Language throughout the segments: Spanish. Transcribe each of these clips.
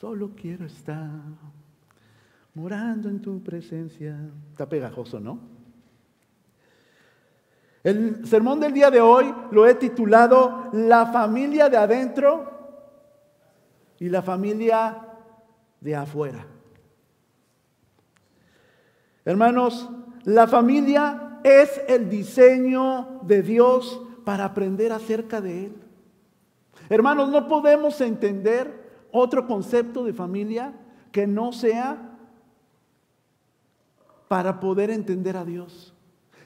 Solo quiero estar morando en tu presencia. Está pegajoso, ¿no? El sermón del día de hoy lo he titulado La familia de adentro y la familia de afuera. Hermanos, la familia es el diseño de Dios para aprender acerca de Él. Hermanos, no podemos entender otro concepto de familia que no sea para poder entender a Dios.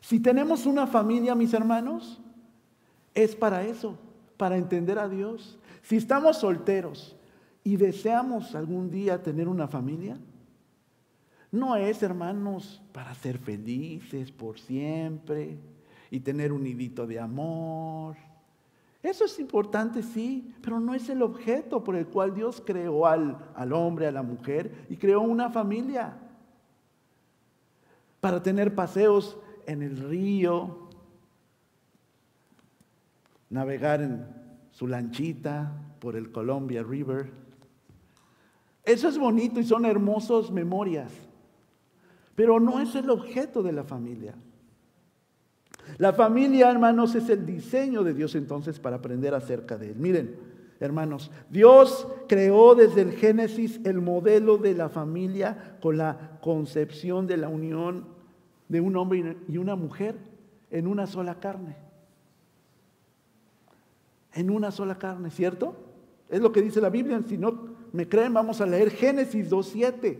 Si tenemos una familia, mis hermanos, es para eso, para entender a Dios. Si estamos solteros y deseamos algún día tener una familia, no es, hermanos, para ser felices por siempre y tener un nidito de amor. Eso es importante, sí, pero no es el objeto por el cual Dios creó al, al hombre, a la mujer y creó una familia. Para tener paseos en el río, navegar en su lanchita por el Columbia River. Eso es bonito y son hermosas memorias pero no es el objeto de la familia. La familia, hermanos, es el diseño de Dios entonces para aprender acerca de él. Miren, hermanos, Dios creó desde el Génesis el modelo de la familia con la concepción de la unión de un hombre y una mujer en una sola carne. En una sola carne, ¿cierto? Es lo que dice la Biblia. Si no me creen, vamos a leer Génesis 2.7.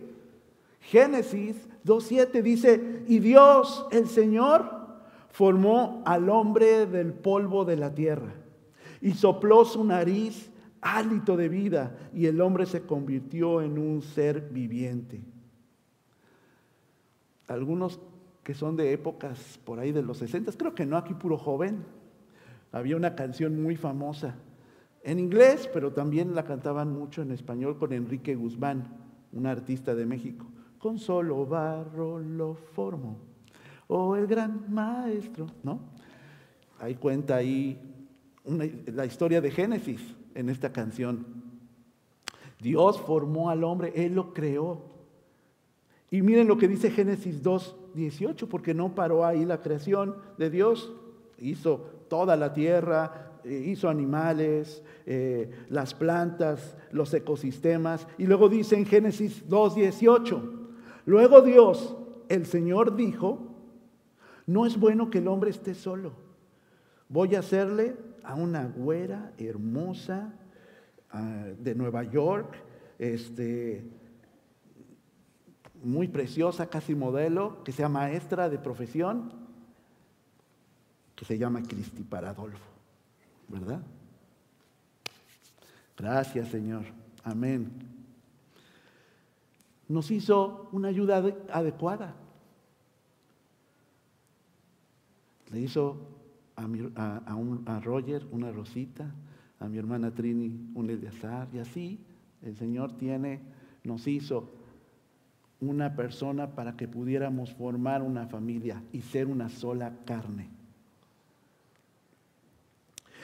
Génesis 2.7 dice, y Dios, el Señor, formó al hombre del polvo de la tierra y sopló su nariz hálito de vida y el hombre se convirtió en un ser viviente. Algunos que son de épocas por ahí de los 60, creo que no, aquí puro joven. Había una canción muy famosa en inglés, pero también la cantaban mucho en español con Enrique Guzmán, un artista de México con solo barro lo formo. Oh, el gran maestro, ¿no? Ahí cuenta ahí la historia de Génesis en esta canción. Dios formó al hombre, Él lo creó. Y miren lo que dice Génesis 2, 18, porque no paró ahí la creación de Dios. Hizo toda la tierra, eh, hizo animales, eh, las plantas, los ecosistemas. Y luego dice en Génesis 2, 18, Luego Dios, el Señor dijo, no es bueno que el hombre esté solo. Voy a hacerle a una güera hermosa ah, de Nueva York, este, muy preciosa, casi modelo, que sea maestra de profesión, que se llama Cristi Paradolfo, ¿verdad? Gracias, Señor. Amén nos hizo una ayuda adecuada. Le hizo a, Roger una rosita, a mi hermana Trini un Eleazar, y así el Señor tiene, nos hizo una persona para que pudiéramos formar una familia y ser una sola carne.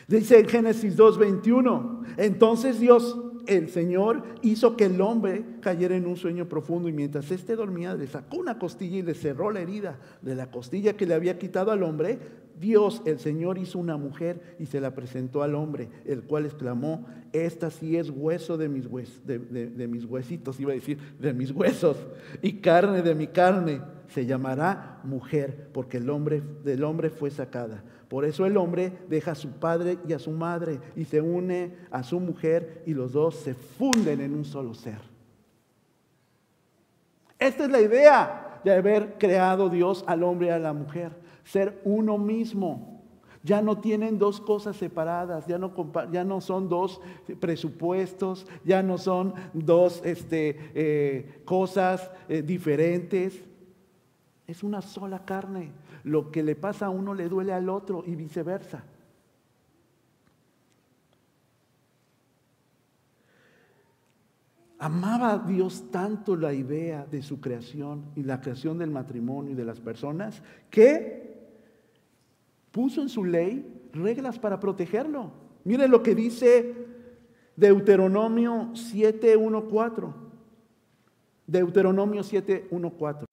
Dice en Génesis 2.21, entonces Dios el Señor hizo que el hombre cayera en un sueño profundo y mientras éste dormía le sacó una costilla y le cerró la herida de la costilla que le había quitado al hombre. Dios, el Señor, hizo una mujer y se la presentó al hombre, el cual exclamó, esta sí es hueso de mis, de mis huesitos, iba a decir, de mis huesos, y carne de mi carne. Se llamará mujer, porque el hombre del hombre fue sacada. Por eso el hombre deja a su padre y a su madre y se une a su mujer y los dos se funden en un solo ser. Esta es la idea de haber creado Dios al hombre y a la mujer, ser uno mismo. Ya no tienen dos cosas separadas, ya no, ya no son dos presupuestos, ya no son dos este, eh, cosas eh, diferentes. Es una sola carne. Lo que le pasa a uno le duele al otro y viceversa. Amaba Dios tanto la idea de su creación y la creación del matrimonio y de las personas que puso en su ley reglas para protegerlo. Miren lo que dice Deuteronomio 7.1.4. Deuteronomio 7.1.4.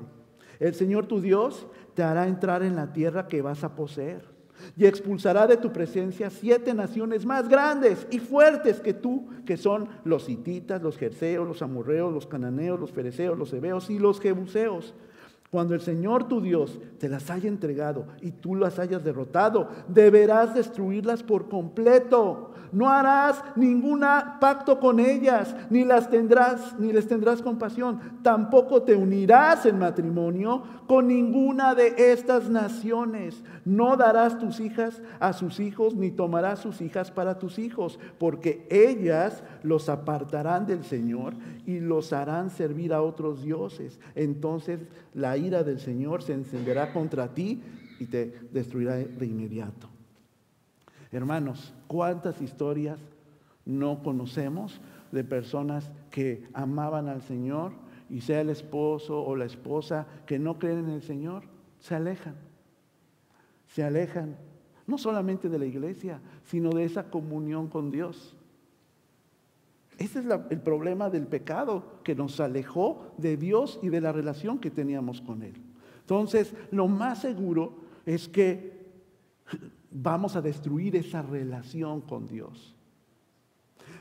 El Señor tu Dios te hará entrar en la tierra que vas a poseer y expulsará de tu presencia siete naciones más grandes y fuertes que tú, que son los hititas, los jerseos, los amorreos, los cananeos, los fereceos, los hebeos y los jebuseos. Cuando el Señor tu Dios te las haya entregado y tú las hayas derrotado, deberás destruirlas por completo. No harás ningún pacto con ellas, ni las tendrás, ni les tendrás compasión. Tampoco te unirás en matrimonio con ninguna de estas naciones. No darás tus hijas a sus hijos, ni tomarás sus hijas para tus hijos, porque ellas los apartarán del Señor y los harán servir a otros dioses. Entonces la ira del Señor se encenderá contra ti y te destruirá de inmediato. Hermanos, ¿cuántas historias no conocemos de personas que amaban al Señor y sea el esposo o la esposa que no creen en el Señor? Se alejan. Se alejan no solamente de la iglesia, sino de esa comunión con Dios. Ese es el problema del pecado, que nos alejó de Dios y de la relación que teníamos con Él. Entonces, lo más seguro es que vamos a destruir esa relación con Dios.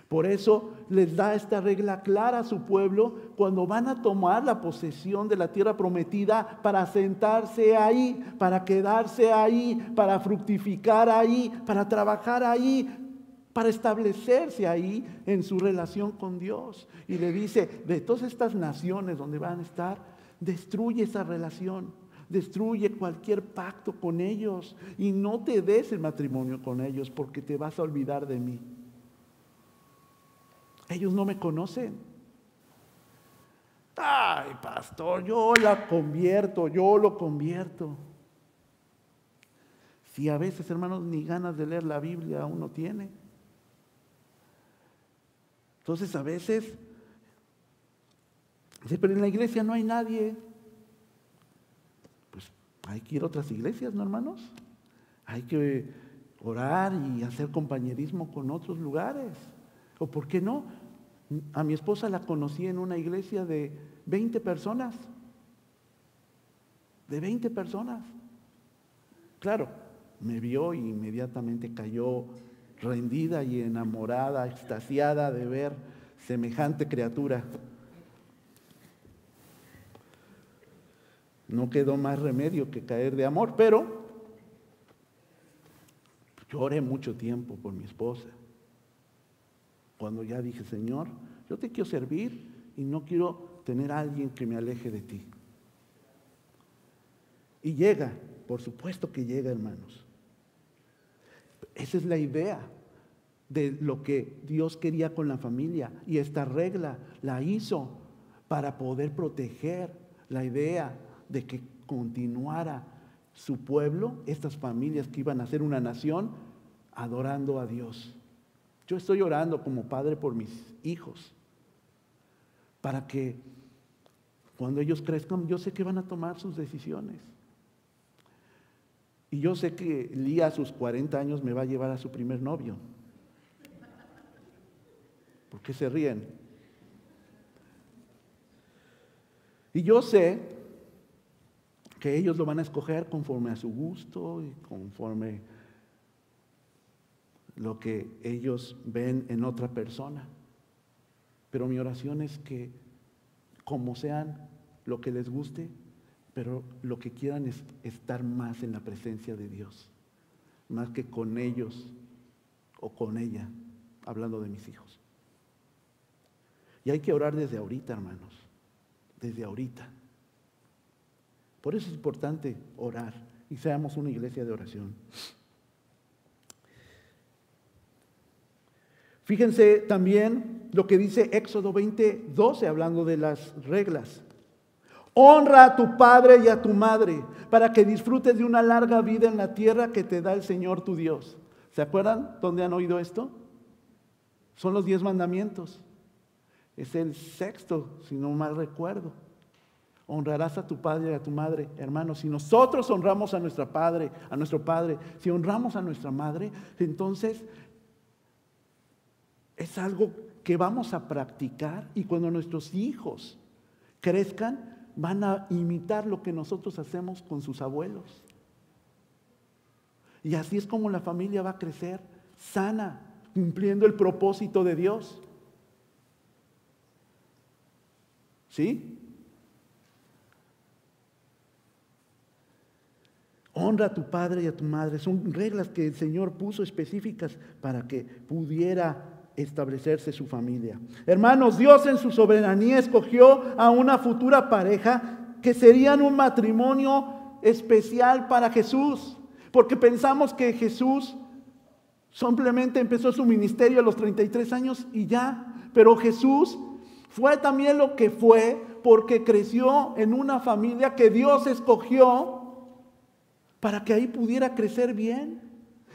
Por eso les da esta regla clara a su pueblo cuando van a tomar la posesión de la tierra prometida para sentarse ahí, para quedarse ahí, para fructificar ahí, para trabajar ahí, para establecerse ahí en su relación con Dios. Y le dice, de todas estas naciones donde van a estar, destruye esa relación, destruye cualquier pacto con ellos y no te des el matrimonio con ellos porque te vas a olvidar de mí. Ellos no me conocen. Ay, pastor, yo la convierto, yo lo convierto. Si a veces, hermanos, ni ganas de leer la Biblia uno tiene. Entonces a veces, pero en la iglesia no hay nadie. Hay que ir a otras iglesias, ¿no, hermanos? Hay que orar y hacer compañerismo con otros lugares. ¿O por qué no? A mi esposa la conocí en una iglesia de 20 personas. De 20 personas. Claro, me vio y inmediatamente cayó rendida y enamorada, extasiada de ver semejante criatura. No quedó más remedio que caer de amor, pero lloré mucho tiempo por mi esposa. Cuando ya dije, Señor, yo te quiero servir y no quiero tener a alguien que me aleje de ti. Y llega, por supuesto que llega, hermanos. Esa es la idea de lo que Dios quería con la familia. Y esta regla la hizo para poder proteger la idea de que continuara su pueblo, estas familias que iban a ser una nación, adorando a Dios. Yo estoy orando como padre por mis hijos, para que cuando ellos crezcan, yo sé que van a tomar sus decisiones. Y yo sé que Lía a sus 40 años me va a llevar a su primer novio. ¿Por qué se ríen? Y yo sé que ellos lo van a escoger conforme a su gusto y conforme lo que ellos ven en otra persona. Pero mi oración es que como sean lo que les guste, pero lo que quieran es estar más en la presencia de Dios, más que con ellos o con ella, hablando de mis hijos. Y hay que orar desde ahorita, hermanos, desde ahorita. Por eso es importante orar y seamos una iglesia de oración. Fíjense también lo que dice Éxodo 20, 12, hablando de las reglas. Honra a tu padre y a tu madre para que disfrutes de una larga vida en la tierra que te da el Señor tu Dios. ¿Se acuerdan dónde han oído esto? Son los diez mandamientos. Es el sexto, si no mal recuerdo. Honrarás a tu padre y a tu madre, hermanos. Si nosotros honramos a nuestra padre, a nuestro padre, si honramos a nuestra madre, entonces Es algo que vamos a practicar y cuando nuestros hijos crezcan, van a imitar lo que nosotros hacemos con sus abuelos. Y así es como la familia va a crecer sana, cumpliendo el propósito de Dios. ¿Sí? Honra a tu padre y a tu madre. Son reglas que el Señor puso específicas para que pudiera establecerse su familia. Hermanos, Dios en su soberanía escogió a una futura pareja que serían un matrimonio especial para Jesús, porque pensamos que Jesús simplemente empezó su ministerio a los 33 años y ya, pero Jesús fue también lo que fue porque creció en una familia que Dios escogió para que ahí pudiera crecer bien.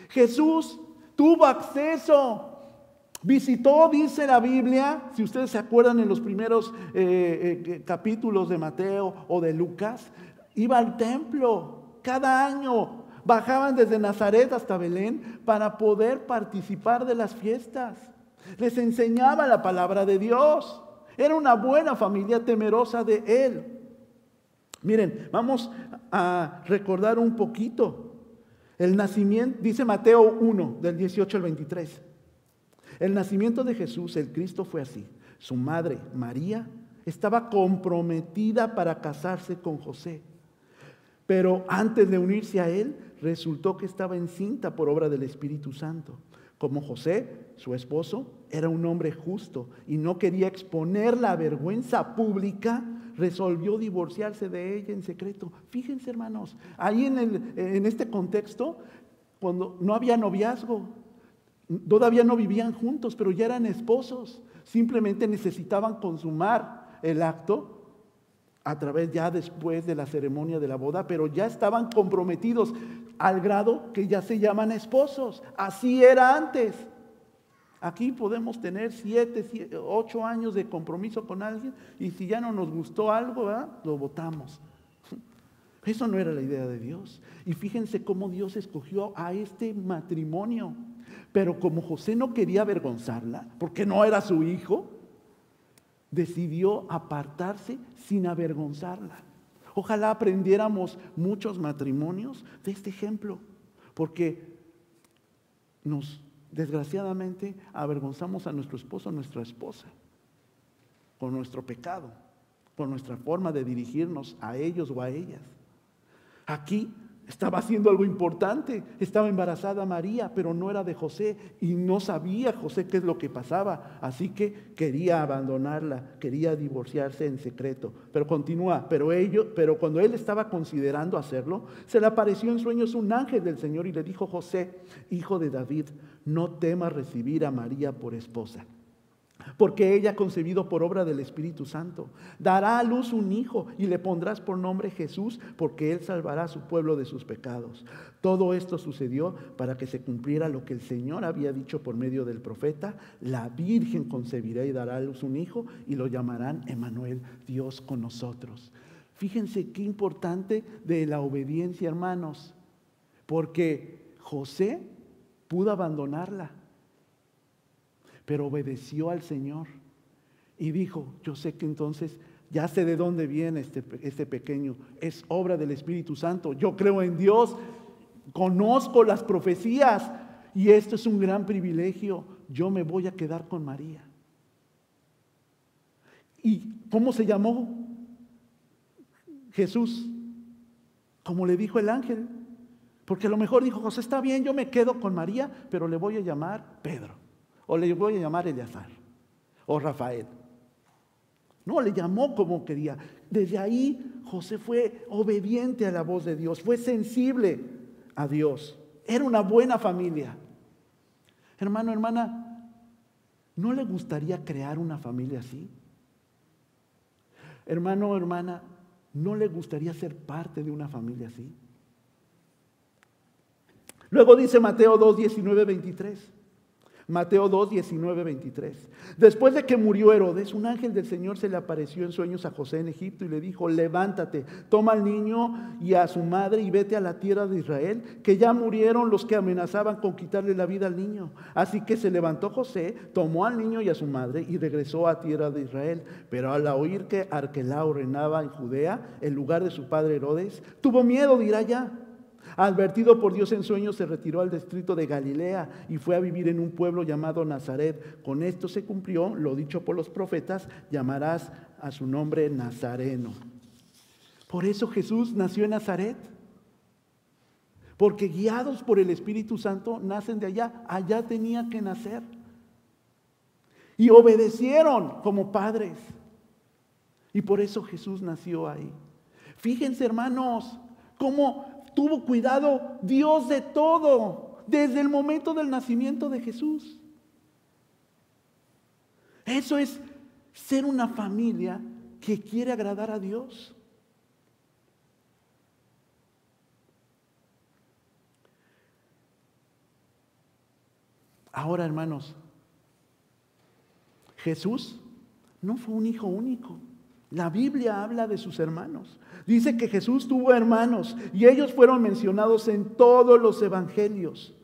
Jesús tuvo acceso, visitó, dice la Biblia, si ustedes se acuerdan en los primeros eh, eh, capítulos de Mateo o de Lucas, iba al templo cada año, bajaban desde Nazaret hasta Belén para poder participar de las fiestas. Les enseñaba la palabra de Dios. Era una buena familia temerosa de Él. Miren, vamos a recordar un poquito. El nacimiento, dice Mateo 1, del 18 al 23. El nacimiento de Jesús, el Cristo, fue así. Su madre, María, estaba comprometida para casarse con José. Pero antes de unirse a él, resultó que estaba encinta por obra del Espíritu Santo. Como José, su esposo, era un hombre justo y no quería exponer la vergüenza pública, resolvió divorciarse de ella en secreto. Fíjense, hermanos, ahí en, en este contexto, cuando no había noviazgo, todavía no vivían juntos, pero ya eran esposos, simplemente necesitaban consumar el acto a través ya después de la ceremonia de la boda, pero ya estaban comprometidos al grado que ya se llaman esposos. Así era antes. Aquí podemos tener siete, ocho años de compromiso con alguien y si ya no nos gustó algo, lo votamos. Eso no era la idea de Dios. Y fíjense cómo Dios escogió a este matrimonio. Pero como José no quería avergonzarla, porque no era su hijo, decidió apartarse sin avergonzarla. Ojalá aprendiéramos muchos matrimonios de este ejemplo, porque nos desgraciadamente avergonzamos a nuestro esposo, a nuestra esposa, con nuestro pecado, con nuestra forma de dirigirnos a ellos o a ellas. Aquí estaba haciendo algo importante. Estaba embarazada María, pero no era de José y no sabía José qué es lo que pasaba. Así que quería abandonarla, quería divorciarse en secreto. Pero continúa, pero, pero cuando él estaba considerando hacerlo, se le apareció en sueños un ángel del Señor y le dijo, José, hijo de David, no temas recibir a María por esposa porque ella concebido por obra del Espíritu Santo. Dará a luz un hijo y le pondrás por nombre Jesús, porque él salvará a su pueblo de sus pecados. Todo esto sucedió para que se cumpliera lo que el Señor había dicho por medio del profeta, la Virgen concebirá y dará a luz un hijo y lo llamarán Emanuel, Dios con nosotros. Fíjense qué importante de la obediencia, hermanos, porque José pudo abandonarla pero obedeció al Señor y dijo, yo sé que entonces ya sé de dónde viene este, este pequeño, es obra del Espíritu Santo, yo creo en Dios, conozco las profecías y esto es un gran privilegio, yo me voy a quedar con María. ¿Y cómo se llamó Jesús? Como le dijo el ángel. Porque a lo mejor dijo, José, está bien, yo me quedo con María, pero le voy a llamar Pedro. O le voy a llamar Eleazar o Rafael. No, le llamó como quería. Desde ahí José fue obediente a la voz de Dios, fue sensible a Dios. Era una buena familia. Hermano, hermana, ¿no le gustaría crear una familia así? Hermano, hermana, ¿no le gustaría ser parte de una familia así? Luego dice Mateo 2, 19, 23. Mateo 2, 19, 23. Después de que murió Herodes, un ángel del Señor se le apareció en sueños a José en Egipto y le dijo, levántate, toma al niño y a su madre y vete a la tierra de Israel, que ya murieron los que amenazaban con quitarle la vida al niño. Así que se levantó José, tomó al niño y a su madre y regresó a tierra de Israel. Pero al oír que Arquelao reinaba en Judea, en lugar de su padre Herodes, tuvo miedo de ir allá Advertido por Dios en sueños, se retiró al distrito de Galilea y fue a vivir en un pueblo llamado Nazaret. Con esto se cumplió lo dicho por los profetas, llamarás a su nombre Nazareno. Por eso Jesús nació en Nazaret. Porque guiados por el Espíritu Santo nacen de allá. Allá tenía que nacer. Y obedecieron como padres. Y por eso Jesús nació ahí. Fíjense hermanos, cómo tuvo cuidado Dios de todo, desde el momento del nacimiento de Jesús. Eso es ser una familia que quiere agradar a Dios. Ahora, hermanos, Jesús no fue un hijo único. La Biblia habla de sus hermanos. Dice que Jesús tuvo hermanos y ellos fueron mencionados en todos los evangelios.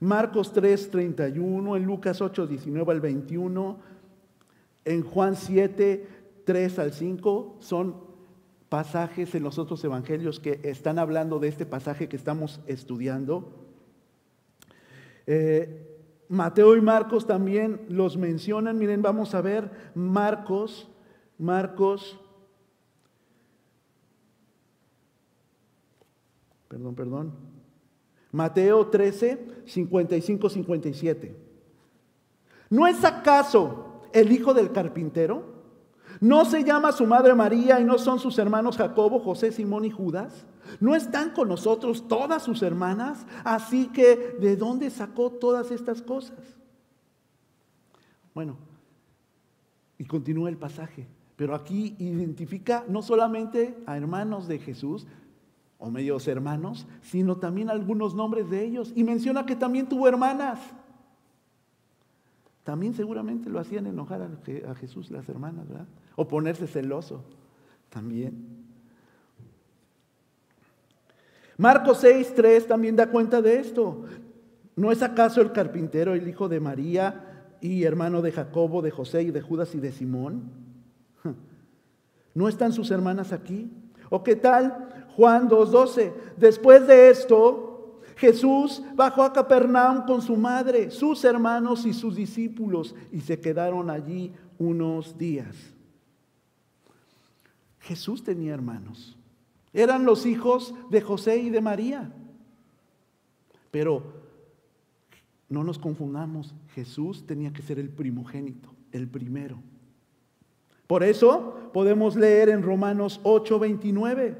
Marcos 3, 31, en Lucas 8, 19 al 21, en Juan 7, 3 al 5, son pasajes en los otros evangelios que están hablando de este pasaje que estamos estudiando. Eh, Mateo y Marcos también los mencionan. Miren, vamos a ver Marcos, Marcos perdón, perdón. Mateo 13, 55, 57. ¿No es acaso el hijo del carpintero? ¿No se llama su madre María y no son sus hermanos Jacobo, José, Simón y Judas? ¿No están con nosotros todas sus hermanas? Así que, ¿de dónde sacó todas estas cosas? Bueno, y continúa el pasaje, pero aquí identifica no solamente a hermanos de Jesús, o medios hermanos, sino también algunos nombres de ellos. Y menciona que también tuvo hermanas. También seguramente lo hacían enojar a Jesús las hermanas, ¿verdad? O ponerse celoso también. Marcos 6, 3 también da cuenta de esto. ¿No es acaso el carpintero el hijo de María y hermano de Jacobo, de José y de Judas y de Simón? ¿No están sus hermanas aquí? ¿O qué tal Juan 2.12? Después de esto, Jesús bajó a Capernaum con su madre, sus hermanos y sus discípulos y se quedaron allí unos días. Jesús tenía hermanos. Eran los hijos de José y de María. Pero no nos confundamos, Jesús tenía que ser el primogénito, el primero. Por eso podemos leer en Romanos 8:29,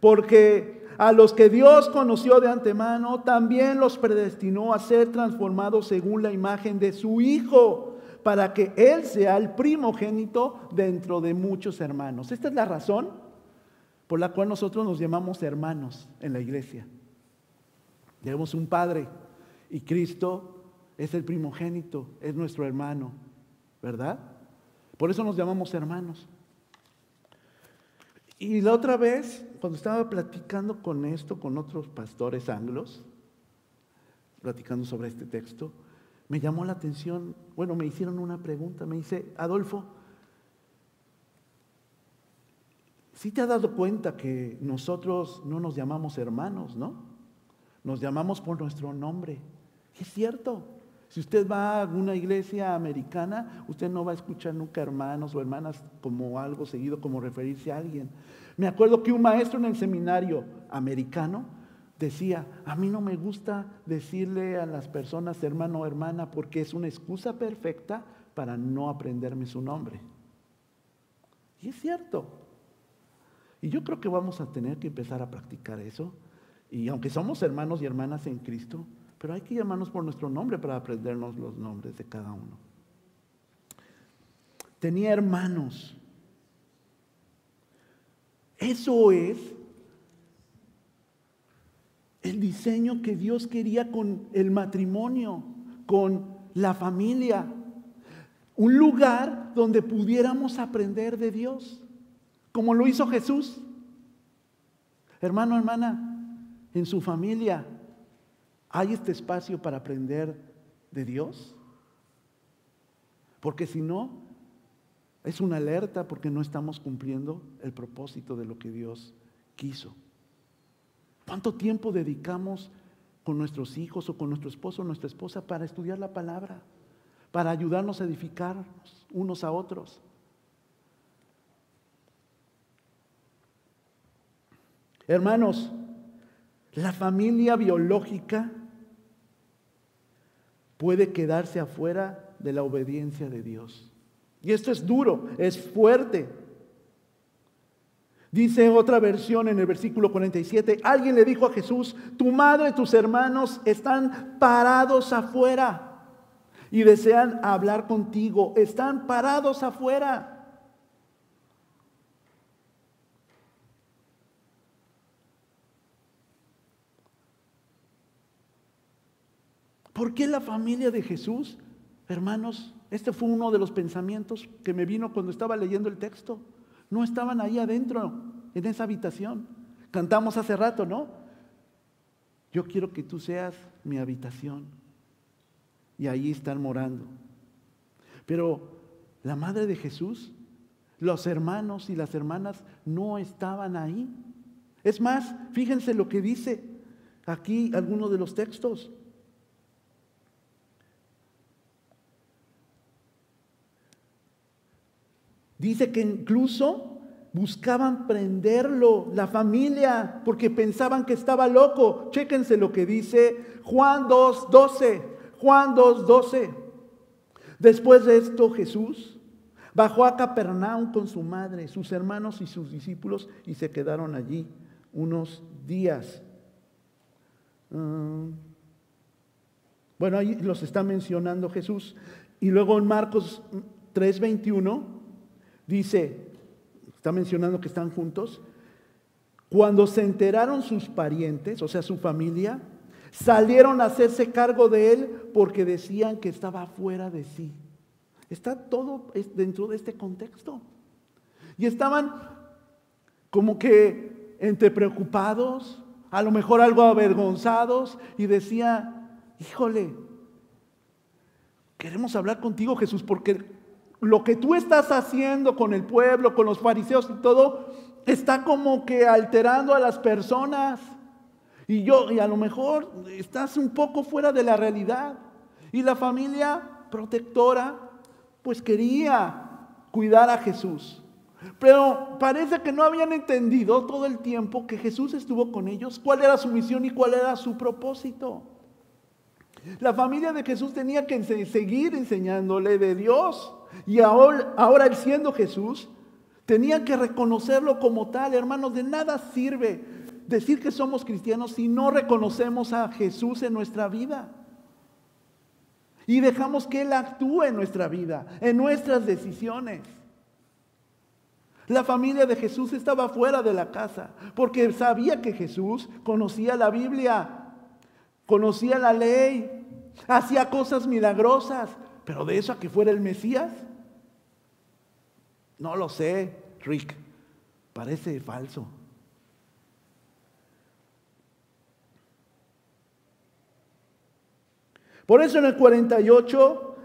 porque a los que Dios conoció de antemano, también los predestinó a ser transformados según la imagen de su Hijo, para que Él sea el primogénito dentro de muchos hermanos. Esta es la razón por la cual nosotros nos llamamos hermanos en la iglesia. Tenemos un Padre y Cristo es el primogénito, es nuestro hermano, ¿verdad? Por eso nos llamamos hermanos. Y la otra vez, cuando estaba platicando con esto, con otros pastores anglos, platicando sobre este texto, me llamó la atención, bueno, me hicieron una pregunta, me dice, Adolfo, ¿sí te has dado cuenta que nosotros no nos llamamos hermanos, no? Nos llamamos por nuestro nombre. es cierto. Si usted va a una iglesia americana, usted no va a escuchar nunca hermanos o hermanas como algo seguido, como referirse a alguien. Me acuerdo que un maestro en el seminario americano decía, a mí no me gusta decirle a las personas hermano o hermana porque es una excusa perfecta para no aprenderme su nombre. Y es cierto. Y yo creo que vamos a tener que empezar a practicar eso. Y aunque somos hermanos y hermanas en Cristo, pero hay que llamarnos por nuestro nombre para aprendernos los nombres de cada uno. Tenía hermanos. Eso es el diseño que Dios quería con el matrimonio, con la familia, un lugar donde pudiéramos aprender de Dios, como lo hizo Jesús. Hermano, hermana, en su familia, ¿hay este espacio para aprender de Dios? Porque si no, es una alerta porque no estamos cumpliendo el propósito de lo que Dios quiso. ¿Cuánto tiempo dedicamos con nuestros hijos o con nuestro esposo o nuestra esposa para estudiar la palabra? Para ayudarnos a edificarnos unos a otros. Hermanos, la familia biológica puede quedarse afuera de la obediencia de Dios. Y esto es duro, es fuerte. Dice otra versión en el versículo 47, alguien le dijo a Jesús, tu madre y tus hermanos están parados afuera y desean hablar contigo, están parados afuera. ¿Por qué la familia de Jesús? Hermanos, este fue uno de los pensamientos que me vino cuando estaba leyendo el texto. No estaban ahí adentro, en esa habitación. Cantamos hace rato, ¿no? Yo quiero que tú seas mi habitación. Y ahí están morando. Pero la madre de Jesús, los hermanos y las hermanas no estaban ahí. Es más, fíjense lo que dice aquí algunos de los textos. Dice que incluso buscaban prenderlo, la familia, porque pensaban que estaba loco. Chéquense lo que dice Juan 2.12. Juan 2.12. Después de esto Jesús bajó a Capernaum con su madre, sus hermanos y sus discípulos y se quedaron allí unos días. Mm. bueno, ahí los está mencionando Jesús. Y luego en Marcos 3:21 Dice, está mencionando que están juntos. Cuando se enteraron sus parientes, o sea, su familia, salieron a hacerse cargo de él porque decían que estaba fuera de sí. Está todo dentro de este contexto. Y estaban como que entre preocupados, a lo mejor algo avergonzados, y decía, híjole, queremos hablar contigo Jesús porque lo que tú estás haciendo con el pueblo, con los fariseos y todo, está como que alterando a las personas. Y yo, y a lo mejor estás un poco fuera de la realidad. Y la familia protectora, pues quería cuidar a Jesús. Pero parece que no habían entendido todo el tiempo que Jesús estuvo con ellos, cuál era su misión y cuál era su propósito. La familia de Jesús tenía que seguir enseñándole de Dios. Y ahora, ahora él siendo Jesús, tenía que reconocerlo como tal. Hermanos, de nada sirve decir que somos cristianos si no reconocemos a Jesús en nuestra vida. Y dejamos que Él actúe en nuestra vida, en nuestras decisiones. La familia de Jesús estaba fuera de la casa porque sabía que Jesús conocía la Biblia, conocía la ley, hacía cosas milagrosas, pero de eso a que fuera el Mesías, no lo sé, Rick, parece falso. Por eso en el 48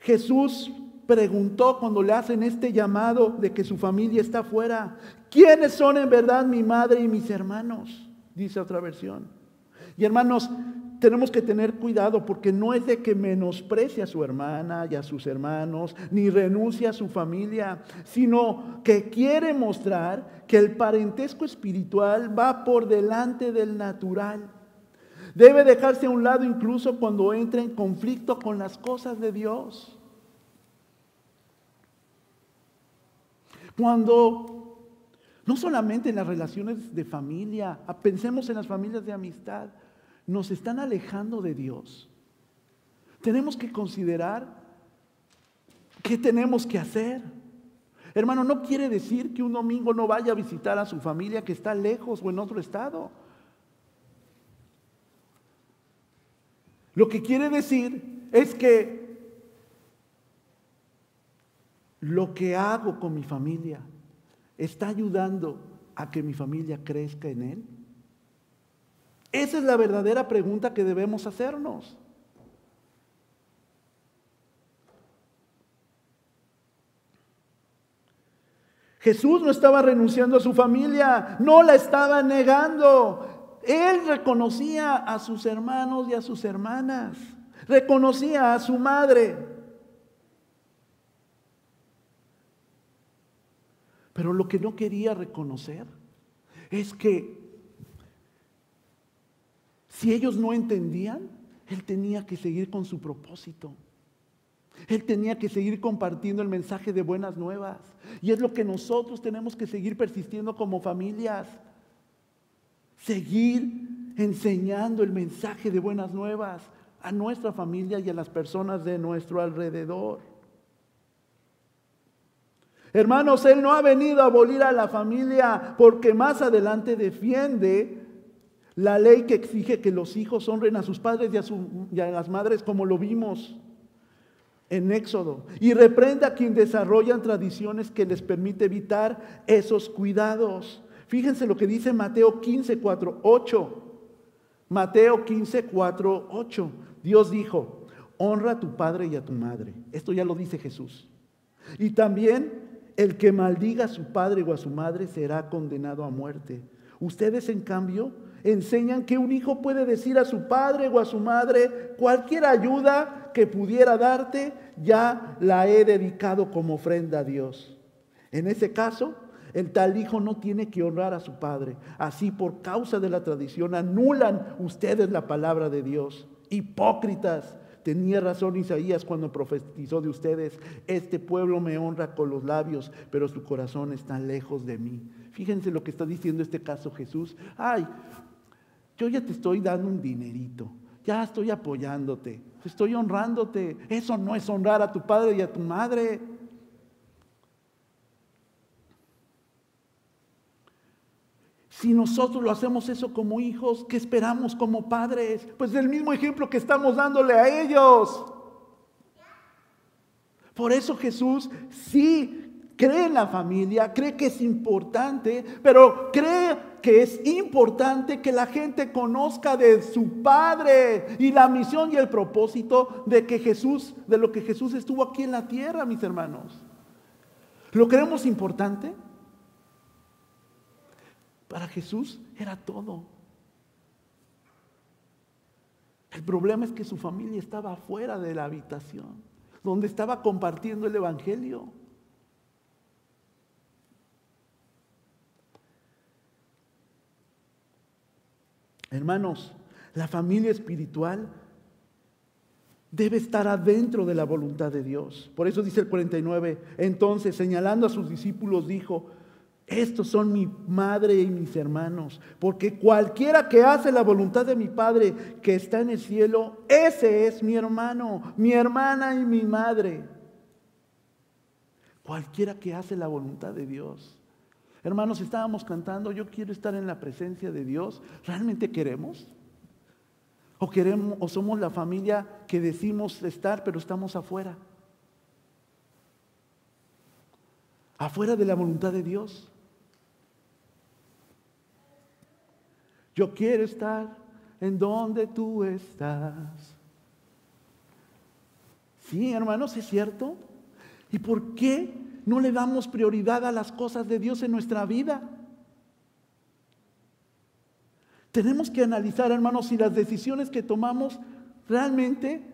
Jesús preguntó cuando le hacen este llamado de que su familia está afuera, ¿quiénes son en verdad mi madre y mis hermanos? Dice otra versión. Y hermanos, tenemos que tener cuidado porque no es de que menosprecie a su hermana y a sus hermanos, ni renuncie a su familia, sino que quiere mostrar que el parentesco espiritual va por delante del natural. Debe dejarse a un lado incluso cuando entra en conflicto con las cosas de Dios. Cuando no solamente en las relaciones de familia, pensemos en las familias de amistad, nos están alejando de Dios. Tenemos que considerar qué tenemos que hacer. Hermano, no quiere decir que un domingo no vaya a visitar a su familia que está lejos o en otro estado. Lo que quiere decir es que lo que hago con mi familia está ayudando a que mi familia crezca en Él. Esa es la verdadera pregunta que debemos hacernos. Jesús no estaba renunciando a su familia, no la estaba negando. Él reconocía a sus hermanos y a sus hermanas, reconocía a su madre. Pero lo que no quería reconocer es que si ellos no entendían, él tenía que seguir con su propósito. Él tenía que seguir compartiendo el mensaje de buenas nuevas. Y es lo que nosotros tenemos que seguir persistiendo como familias. Seguir enseñando el mensaje de buenas nuevas a nuestra familia y a las personas de nuestro alrededor. Hermanos, Él no ha venido a abolir a la familia porque más adelante defiende la ley que exige que los hijos honren a sus padres y a, y a las madres como lo vimos en Éxodo y reprende a quien desarrollan tradiciones que les permite evitar esos cuidados. Fíjense lo que dice Mateo 15, 4, 8. Mateo 15, 4, 8. Dios dijo, honra a tu padre y a tu madre. Esto ya lo dice Jesús. Y también el que maldiga a su padre o a su madre será condenado a muerte. Ustedes, en cambio, enseñan que un hijo puede decir a su padre o a su madre, cualquier ayuda que pudiera darte, ya la he dedicado como ofrenda a Dios. En ese caso, el tal hijo no tiene que honrar a su padre. Así, por causa de la tradición, anulan ustedes la palabra de Dios. Hipócritas. Tenía razón Isaías cuando profetizó de ustedes, este pueblo me honra con los labios, pero su corazón está lejos de mí. Fíjense lo que está diciendo este caso Jesús. Ay, yo ya te estoy dando un dinerito, ya estoy apoyándote, estoy honrándote. Eso no es honrar a tu padre y a tu madre. Si nosotros lo hacemos eso como hijos, ¿qué esperamos como padres? Pues el mismo ejemplo que estamos dándole a ellos. Por eso Jesús sí cree en la familia, cree que es importante, pero cree que es importante que la gente conozca de su Padre y la misión y el propósito de que Jesús, de lo que Jesús estuvo aquí en la tierra, mis hermanos. ¿Lo creemos importante? Para Jesús era todo. El problema es que su familia estaba fuera de la habitación, donde estaba compartiendo el Evangelio. Hermanos, la familia espiritual debe estar adentro de la voluntad de Dios. Por eso dice el 49, entonces señalando a sus discípulos dijo, estos son mi madre y mis hermanos, porque cualquiera que hace la voluntad de mi Padre que está en el cielo, ese es mi hermano, mi hermana y mi madre. Cualquiera que hace la voluntad de Dios. Hermanos, estábamos cantando, yo quiero estar en la presencia de Dios. ¿Realmente queremos? ¿O queremos o somos la familia que decimos estar, pero estamos afuera? Afuera de la voluntad de Dios. Yo quiero estar en donde tú estás. Sí, hermanos, es cierto. ¿Y por qué no le damos prioridad a las cosas de Dios en nuestra vida. Tenemos que analizar, hermanos, si las decisiones que tomamos realmente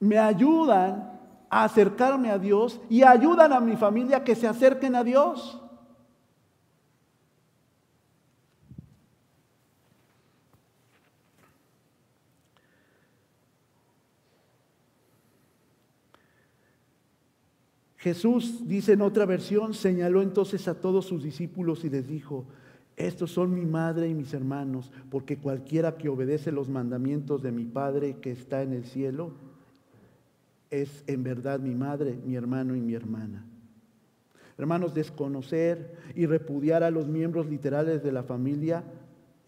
me ayudan a acercarme a Dios y ayudan a mi familia que se acerquen a Dios. Jesús, dice en otra versión, señaló entonces a todos sus discípulos y les dijo, estos son mi madre y mis hermanos, porque cualquiera que obedece los mandamientos de mi Padre que está en el cielo, es en verdad mi madre, mi hermano y mi hermana. Hermanos, desconocer y repudiar a los miembros literales de la familia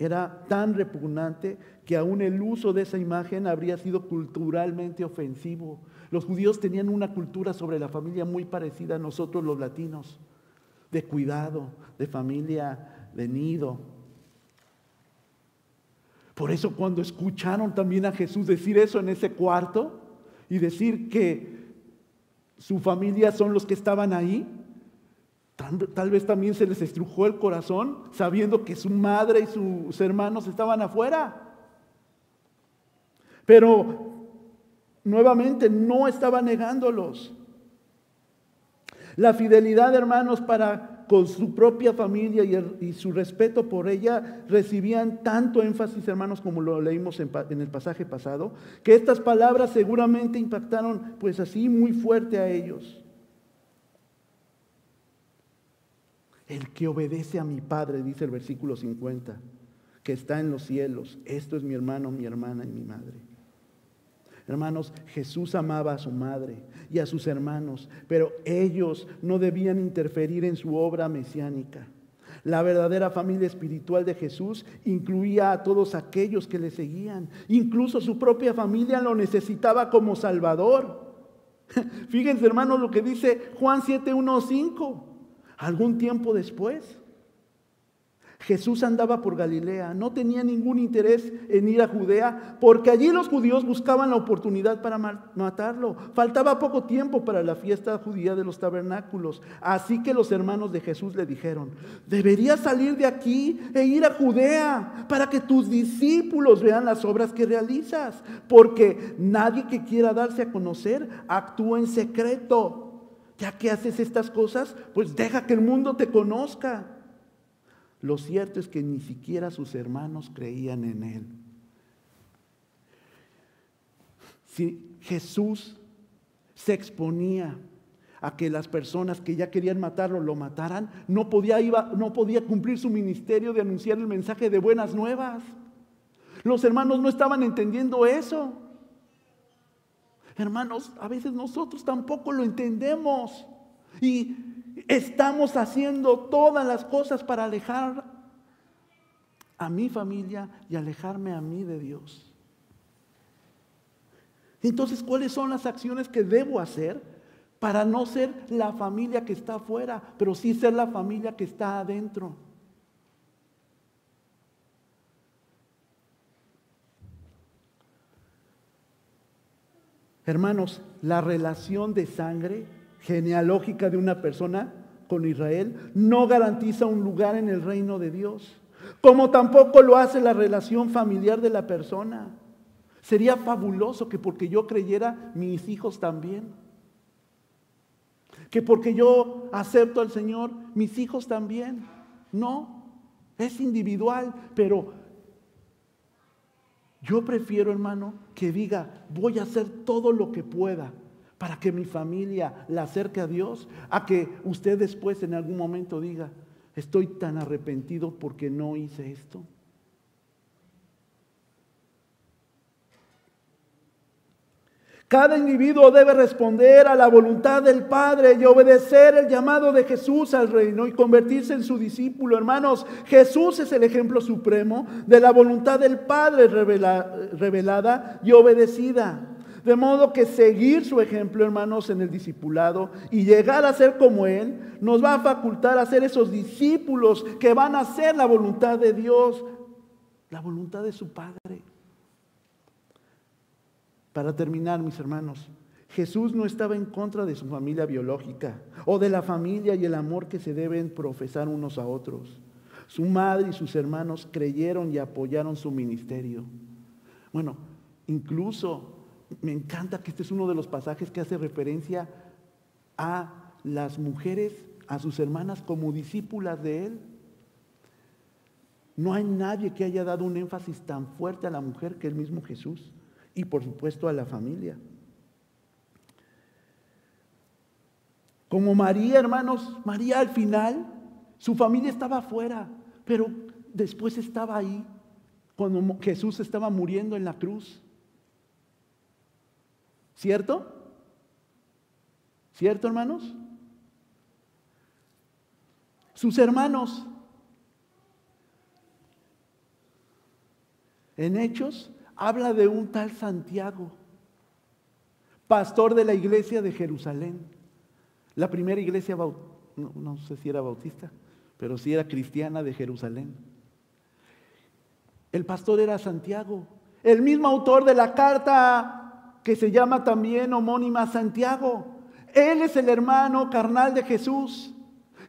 era tan repugnante que aún el uso de esa imagen habría sido culturalmente ofensivo. Los judíos tenían una cultura sobre la familia muy parecida a nosotros los latinos, de cuidado, de familia, de nido. Por eso cuando escucharon también a Jesús decir eso en ese cuarto y decir que su familia son los que estaban ahí, Tal, vez también se les estrujó el corazón sabiendo que su madre y sus hermanos estaban afuera. Pero nuevamente no estaba negándolos. La fidelidad, hermanos, para con su propia familia y, su respeto por ella recibían tanto énfasis, hermanos, como lo leímos en, el pasaje pasado, que estas palabras seguramente impactaron pues así muy fuerte a ellos. El que obedece a mi Padre, dice el versículo 50, que está en los cielos. Esto es mi hermano, mi hermana y mi madre. Hermanos, Jesús amaba a su madre y a sus hermanos, pero ellos no debían interferir en su obra mesiánica. La verdadera familia espiritual de Jesús incluía a todos aquellos que le seguían. Incluso su propia familia lo necesitaba como Salvador. Fíjense, hermanos, lo que dice Juan 7:15. Algún tiempo después, Jesús andaba por Galilea, no tenía ningún interés en ir a Judea, porque allí los judíos buscaban la oportunidad para matarlo. Faltaba poco tiempo para la fiesta judía de los tabernáculos. Así que los hermanos de Jesús le dijeron, deberías salir de aquí e ir a Judea para que tus discípulos vean las obras que realizas, porque nadie que quiera darse a conocer actúa en secreto. Ya que haces estas cosas, pues deja que el mundo te conozca. Lo cierto es que ni siquiera sus hermanos creían en él. Si Jesús se exponía a que las personas que ya querían matarlo lo mataran, no podía, no podía cumplir su ministerio de anunciar el mensaje de buenas nuevas. Los hermanos no estaban entendiendo eso. Hermanos, a veces nosotros tampoco lo entendemos y estamos haciendo todas las cosas para alejar a mi familia y alejarme a mí de Dios. Entonces, ¿cuáles son las acciones que debo hacer para no ser la familia que está afuera, pero sí ser la familia que está adentro? Hermanos, la relación de sangre genealógica de una persona con Israel no garantiza un lugar en el reino de Dios, como tampoco lo hace la relación familiar de la persona. Sería fabuloso que porque yo creyera, mis hijos también. Que porque yo acepto al Señor, mis hijos también. No, es individual, pero yo prefiero, hermano, que diga, voy a hacer todo lo que pueda para que mi familia la acerque a Dios, a que usted después en algún momento diga, estoy tan arrepentido porque no hice esto. Cada individuo debe responder a la voluntad del Padre y obedecer el llamado de Jesús al reino y convertirse en su discípulo. Hermanos, Jesús es el ejemplo supremo de la voluntad del Padre revelada y obedecida. De modo que seguir su ejemplo, hermanos, en el discipulado y llegar a ser como Él, nos va a facultar a ser esos discípulos que van a hacer la voluntad de Dios, la voluntad de su Padre. Para terminar, mis hermanos, Jesús no estaba en contra de su familia biológica o de la familia y el amor que se deben profesar unos a otros. Su madre y sus hermanos creyeron y apoyaron su ministerio. Bueno, incluso me encanta que este es uno de los pasajes que hace referencia a las mujeres, a sus hermanas como discípulas de Él. No hay nadie que haya dado un énfasis tan fuerte a la mujer que el mismo Jesús y por supuesto a la familia. Como María, hermanos, María al final, su familia estaba afuera, pero después estaba ahí cuando Jesús estaba muriendo en la cruz. ¿Cierto? ¿Cierto, hermanos? Sus hermanos en Hechos, habla de un tal Santiago, pastor de la iglesia de Jerusalén. La primera iglesia, no, sé si era bautista, pero sí era cristiana de Jerusalén. El pastor era Santiago, el mismo autor de la carta que se llama también homónima Santiago. Él es el hermano carnal de Jesús,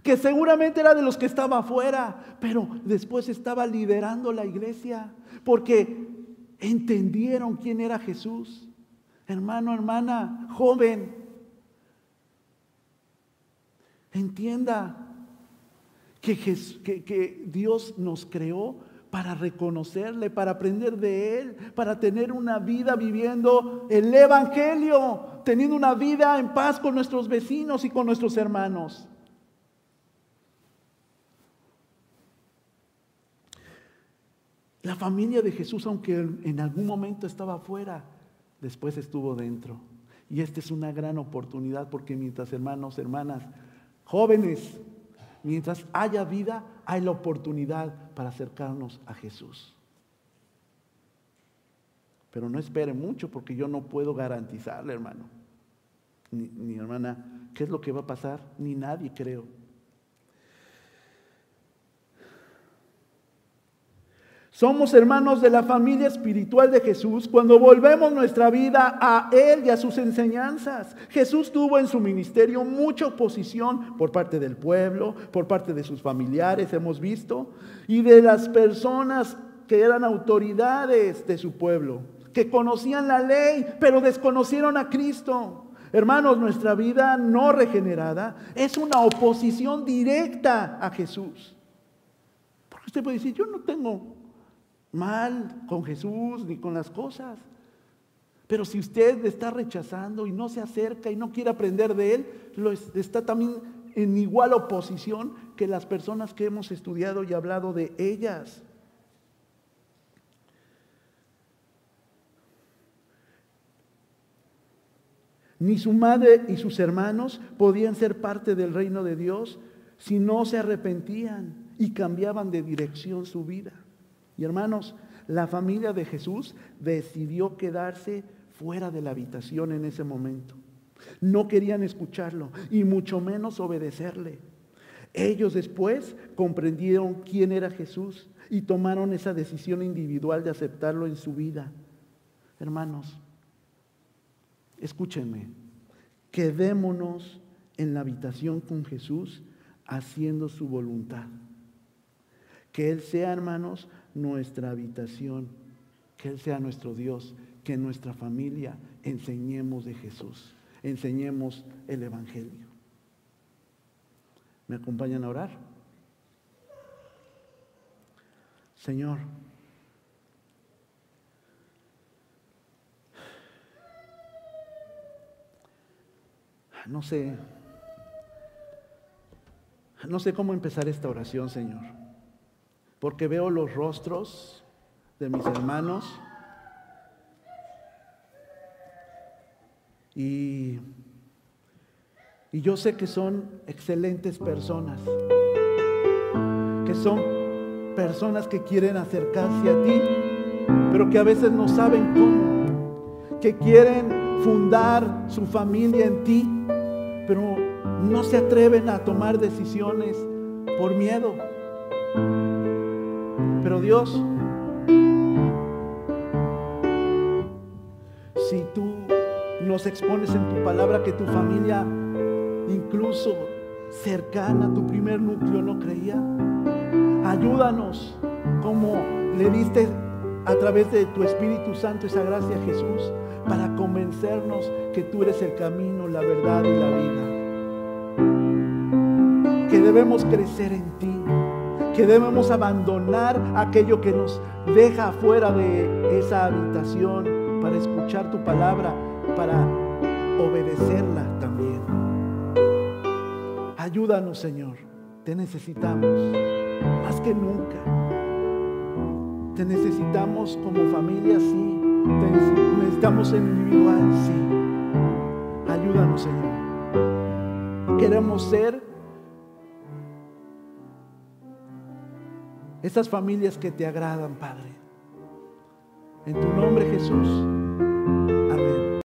que seguramente era de los que estaba afuera, pero después estaba liderando la iglesia, porque entendieron quién era Jesús. Hermano, hermana, joven, entienda que, Dios nos creó para reconocerle, para aprender de Él, para tener una vida viviendo el Evangelio, teniendo una vida en paz con nuestros vecinos y con nuestros hermanos. La familia de Jesús, aunque en algún momento estaba afuera, después estuvo dentro. Y esta es una gran oportunidad porque mientras hermanos, hermanas, jóvenes, mientras haya vida, hay la oportunidad para acercarnos a Jesús. Pero no espere mucho porque yo no puedo garantizarle, hermano, ni, ni hermana, qué es lo que va a pasar, ni nadie creo. Somos hermanos de la familia espiritual de Jesús cuando volvemos nuestra vida a Él y a sus enseñanzas. Jesús tuvo en su ministerio mucha oposición por parte del pueblo, por parte de sus familiares, hemos visto, y de las personas que eran autoridades de su pueblo, que conocían la ley, pero desconocieron a Cristo. Hermanos, nuestra vida no regenerada es una oposición directa a Jesús. Porque usted puede decir, yo no tengo mal con Jesús ni con las cosas. Pero si usted le está rechazando y no se acerca y no quiere aprender de él, lo está también en igual oposición que las personas que hemos estudiado y hablado de ellas. Ni su madre y sus hermanos podían ser parte del reino de Dios si no se arrepentían y cambiaban de dirección su vida. Y hermanos, la familia de Jesús decidió quedarse fuera de la habitación en ese momento. No querían escucharlo y mucho menos obedecerle. Ellos después comprendieron quién era Jesús y tomaron esa decisión individual de aceptarlo en su vida. Hermanos, escúchenme, quedémonos en la habitación con Jesús haciendo su voluntad. Que Él sea, hermanos, nuestra habitación, que Él sea nuestro Dios, que en nuestra familia enseñemos de Jesús, enseñemos el Evangelio. ¿Me acompañan a orar? Señor, no sé, no sé cómo empezar esta oración, Señor porque veo los rostros de mis hermanos y, y yo sé que son excelentes personas, que son personas que quieren acercarse a ti, pero que a veces no saben cómo, que quieren fundar su familia en ti, pero no se atreven a tomar decisiones por miedo. Dios, si tú nos expones en tu palabra que tu familia, incluso cercana a tu primer núcleo, no creía, ayúdanos como le diste a través de tu Espíritu Santo esa gracia a Jesús para convencernos que tú eres el camino, la verdad y la vida. Que debemos crecer en ti que debemos abandonar aquello que nos deja fuera de esa habitación para escuchar tu palabra, para obedecerla también. Ayúdanos, Señor. Te necesitamos más que nunca. Te necesitamos como familia, sí. Te necesitamos en individual, sí. Ayúdanos, Señor. Queremos ser estas familias que te agradan, Padre. En tu nombre, Jesús.